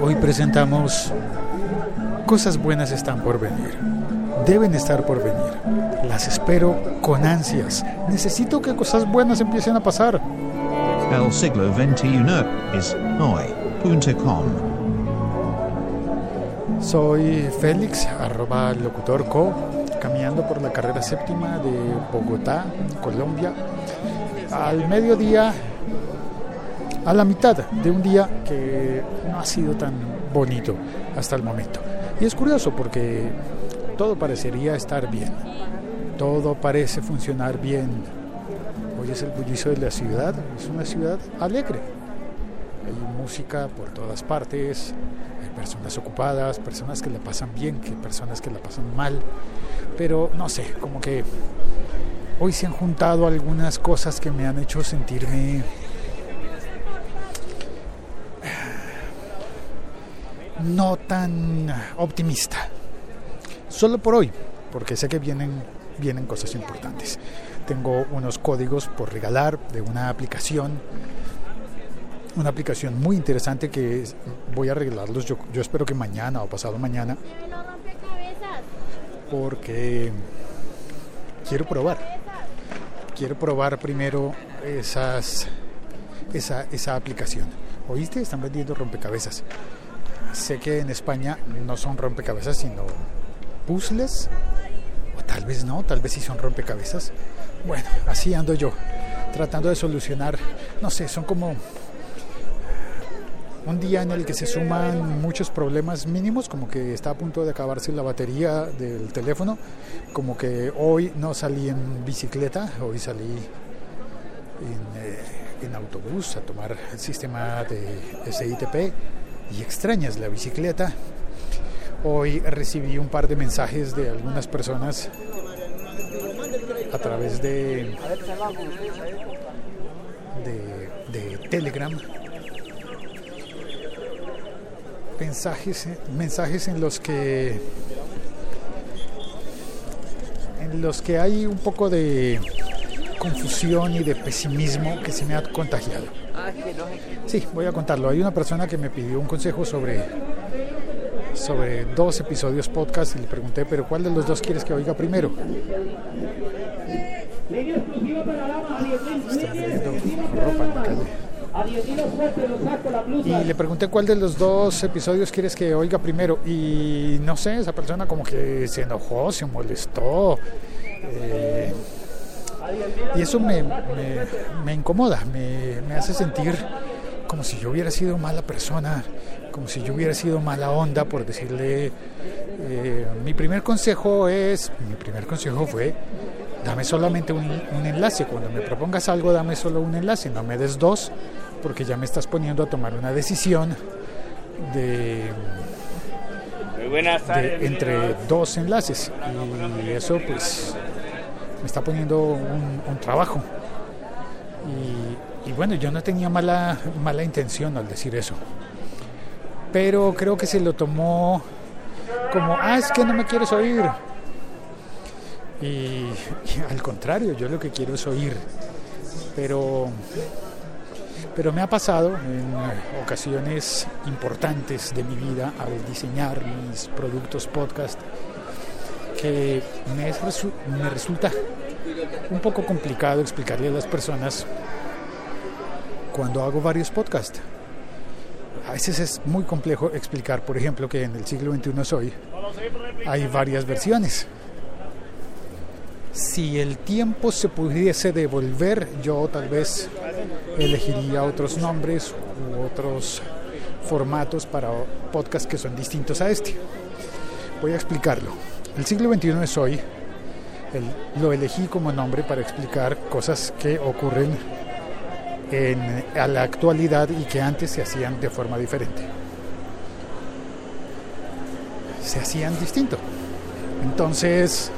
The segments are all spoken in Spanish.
Hoy presentamos Cosas buenas están por venir. Deben estar por venir. Las espero con ansias. Necesito que cosas buenas empiecen a pasar. El siglo XXI es hoy.com. Soy Félix, arroba locutorco, caminando por la carrera séptima de Bogotá, Colombia, al mediodía, a la mitad de un día que no ha sido tan bonito hasta el momento. Y es curioso porque todo parecería estar bien, todo parece funcionar bien. Hoy es el bullicio de la ciudad, es una ciudad alegre. Hay música por todas partes, hay personas ocupadas, personas que la pasan bien, que personas que la pasan mal, pero no sé, como que hoy se han juntado algunas cosas que me han hecho sentirme no tan optimista. Solo por hoy, porque sé que vienen, vienen cosas importantes. Tengo unos códigos por regalar de una aplicación, una aplicación muy interesante que voy a regalarlos yo, yo espero que mañana o pasado mañana, porque quiero probar. Quiero probar primero esas, esa, esa aplicación. ¿Oíste? Están vendiendo rompecabezas. Sé que en España no son rompecabezas, sino puzzles. O tal vez no, tal vez sí son rompecabezas. Bueno, así ando yo, tratando de solucionar, no sé, son como un día en el que se suman muchos problemas mínimos, como que está a punto de acabarse la batería del teléfono, como que hoy no salí en bicicleta, hoy salí en, eh, en autobús a tomar el sistema de SITP y extrañas la bicicleta. Hoy recibí un par de mensajes de algunas personas a través de, Telegram. Mensajes, mensajes en los que en los que hay un poco de confusión y de pesimismo que se me ha contagiado. Sí, voy a contarlo. Hay una persona que me pidió un consejo sobre, sobre dos episodios podcast y le pregunté, pero ¿cuál de los dos quieres que oiga primero? Y le pregunté cuál de los dos episodios quieres que oiga primero. Y no sé, esa persona como que se enojó, se molestó. Eh, y eso me, me, me incomoda, me, me, hace sentir como si yo hubiera sido mala persona, como si yo hubiera sido mala onda por decirle, eh, mi primer consejo es, mi primer consejo fue, dame solamente un, un, enlace, cuando me propongas algo dame solo un enlace, no me des dos, porque ya me estás poniendo a tomar una decisión de, de entre dos enlaces. Y eso pues me está poniendo un, trabajo. Y, y, bueno, yo no tenía mala, mala intención al decir eso. Pero creo que se lo tomó como, ah, es que no me quieres oír. Y, y al contrario, yo lo que quiero es oír. Pero, pero me ha pasado en ocasiones importantes de mi vida al diseñar mis productos podcast que me, resu me resulta un poco complicado explicarle a las personas cuando hago varios podcasts. A veces es muy complejo explicar, por ejemplo, que en el siglo XXI soy, hay varias versiones. Si el tiempo se pudiese devolver, yo tal vez elegiría otros nombres u otros formatos para podcasts que son distintos a este. Voy a explicarlo. El siglo XXI es hoy. Lo elegí como nombre para explicar cosas que ocurren en, a la actualidad y que antes se hacían de forma diferente. Se hacían distinto. Entonces,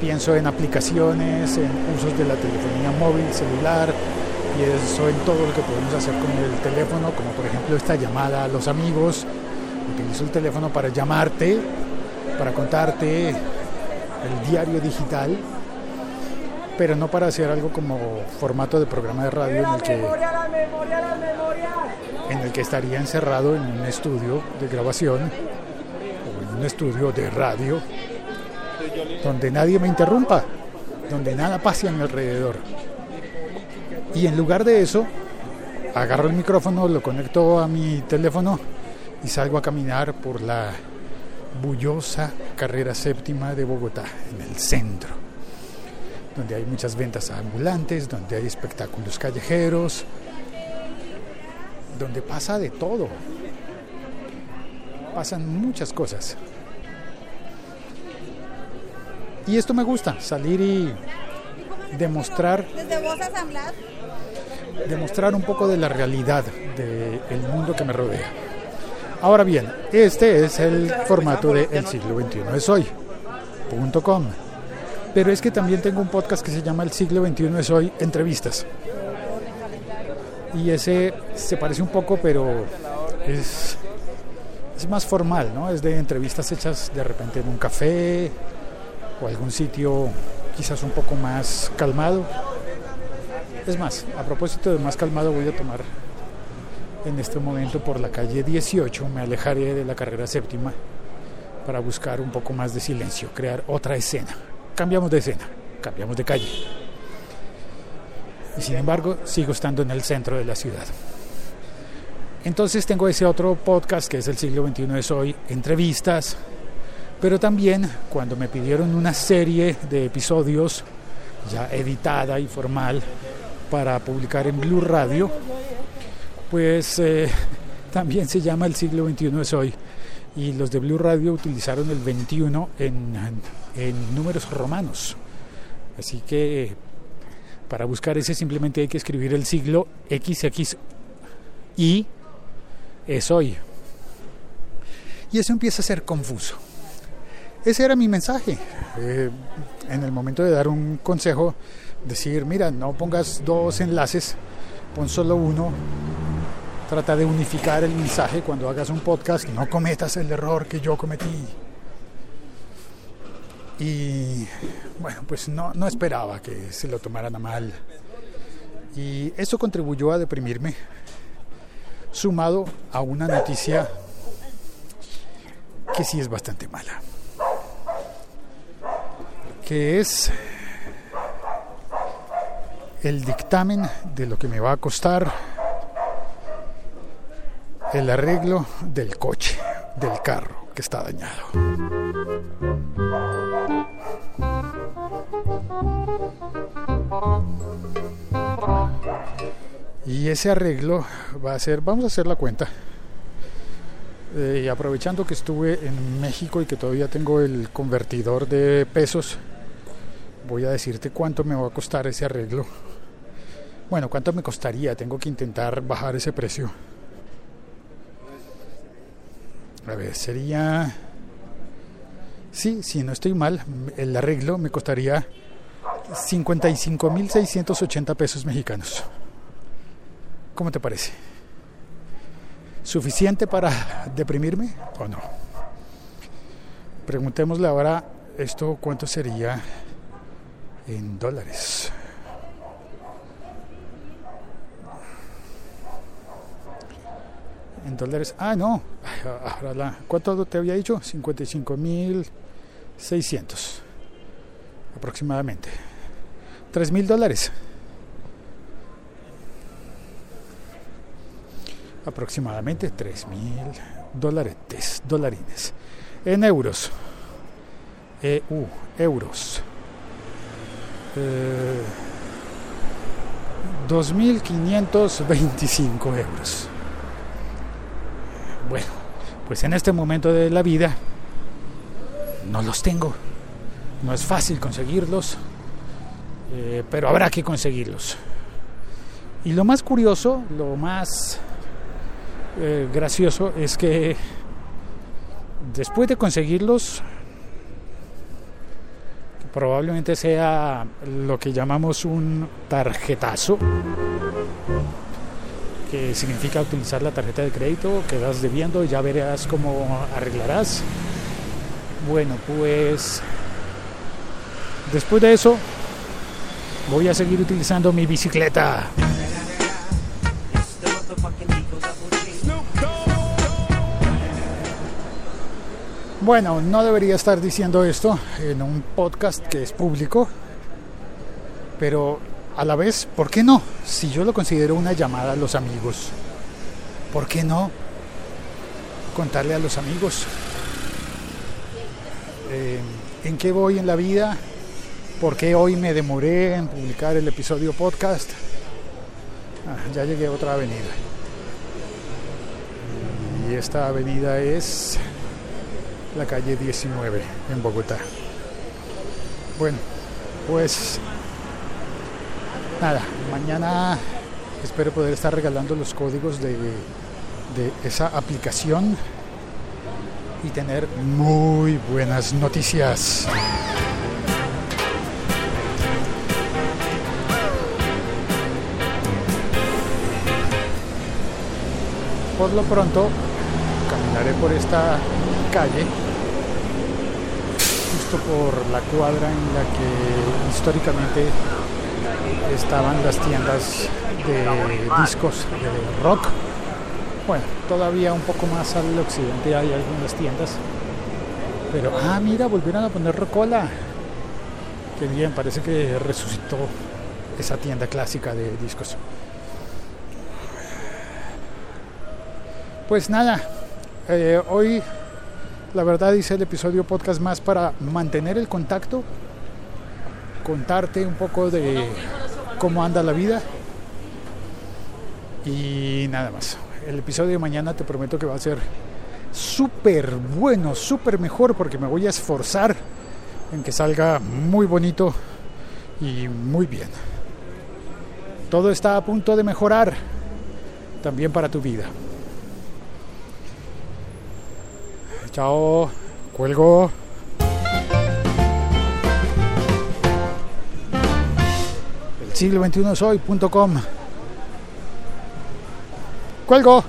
pienso en aplicaciones, en usos de la telefonía móvil, celular, y eso en todo lo que podemos hacer con el teléfono, como por ejemplo esta llamada a los amigos. Utilizo el teléfono para llamarte para contarte el diario digital pero no para hacer algo como formato de programa de radio en el que, en el que estaría encerrado en un estudio de grabación o en un estudio de radio donde nadie me interrumpa, donde nada pase a mi alrededor. Y en lugar de eso, agarro el micrófono, lo conecto a mi teléfono y salgo a caminar por la bullosa carrera séptima de Bogotá, en el centro, donde hay muchas ventas ambulantes, donde hay espectáculos callejeros, donde pasa de todo. Pasan muchas cosas. Y esto me gusta, salir y demostrar demostrar un poco de la realidad del mundo que me rodea. Ahora bien, este es el formato de El siglo XXI es hoy.com. Pero es que también tengo un podcast que se llama El siglo XXI es hoy, entrevistas. Y ese se parece un poco, pero es, es más formal, ¿no? Es de entrevistas hechas de repente en un café o algún sitio quizás un poco más calmado es más, a propósito de más calmado voy a tomar en este momento por la calle 18, me alejaré de la carrera séptima para buscar un poco más de silencio, crear otra escena. Cambiamos de escena, cambiamos de calle. Y sin embargo, sigo estando en el centro de la ciudad. Entonces tengo ese otro podcast que es el siglo XXI es hoy, entrevistas, pero también cuando me pidieron una serie de episodios ya editada y formal para publicar en Blue Radio, pues eh, también se llama El siglo XXI es hoy. Y los de Blue Radio utilizaron el 21 en, números romanos. Así que para buscar ese simplemente hay que escribir el siglo XX y es hoy. Y eso empieza a ser confuso. Ese era mi mensaje. Eh, en el momento de dar un consejo decir, mira, no pongas dos enlaces, pon solo uno. Trata de unificar el mensaje cuando hagas un podcast, no cometas el error que yo cometí. Y bueno, pues no, no esperaba que se lo tomaran a mal. Y eso contribuyó a deprimirme, sumado a una noticia que sí es bastante mala, que es el dictamen de lo que me va a costar el arreglo del coche, del carro que está dañado. Y ese arreglo va a ser, vamos a hacer la cuenta. Eh, aprovechando que estuve en México y que todavía tengo el convertidor de pesos, voy a decirte cuánto me va a costar ese arreglo bueno, ¿cuánto me costaría? Tengo que intentar bajar ese precio. A ver, sería... Sí, si no estoy mal, el arreglo me costaría 55.680 pesos mexicanos. ¿Cómo te parece? ¿Suficiente para deprimirme o no? Preguntémosle ahora esto cuánto sería en dólares. En dólares. Ah, no. Ahora la, ¿Cuánto te había dicho? 55.600 aproximadamente. 3.000 dólares. Aproximadamente 3.000 dólares, dolarines. En euros. EU, euros. Eh, 2.525 euros. Bueno, pues en este momento de la vida no los tengo. No es fácil conseguirlos, eh, pero habrá que conseguirlos. Y lo más curioso, lo más eh, gracioso es que después de conseguirlos, probablemente sea lo que llamamos un tarjetazo, que significa utilizar la tarjeta de crédito, quedas debiendo, ya verás cómo arreglarás. Bueno, pues después de eso Voy a seguir utilizando mi bicicleta. Bueno, no debería estar diciendo esto en un podcast que es público, pero a la vez, ¿por qué no? Si yo lo considero una llamada a los amigos, ¿por qué no contarle a los amigos eh, en qué voy en la vida? ¿Por qué hoy me demoré en publicar el episodio podcast? Ah, ya llegué a otra avenida. Y esta avenida es la calle 19 en Bogotá. Bueno, pues nada, mañana espero poder estar regalando los códigos de, esa aplicación y tener muy buenas noticias. Por lo pronto, caminaré por esta calle, justo por la cuadra en la que históricamente estaban las tiendas de discos de rock. Bueno, todavía un poco más al occidente hay algunas tiendas. Pero, ah, mira, volvieron a poner Rocola. Qué bien, parece que resucitó esa tienda clásica de discos. Pues nada, eh, hoy la verdad hice el episodio podcast más para mantener el contacto, contarte un poco de cómo anda la vida y nada más. El episodio de mañana te prometo que va a ser súper bueno, súper mejor porque me voy a esforzar en que salga muy bonito y muy bien. Todo está a punto de mejorar también para tu vida. Chao, cuelgo. El siglo 21 soy.com. Cuelgo.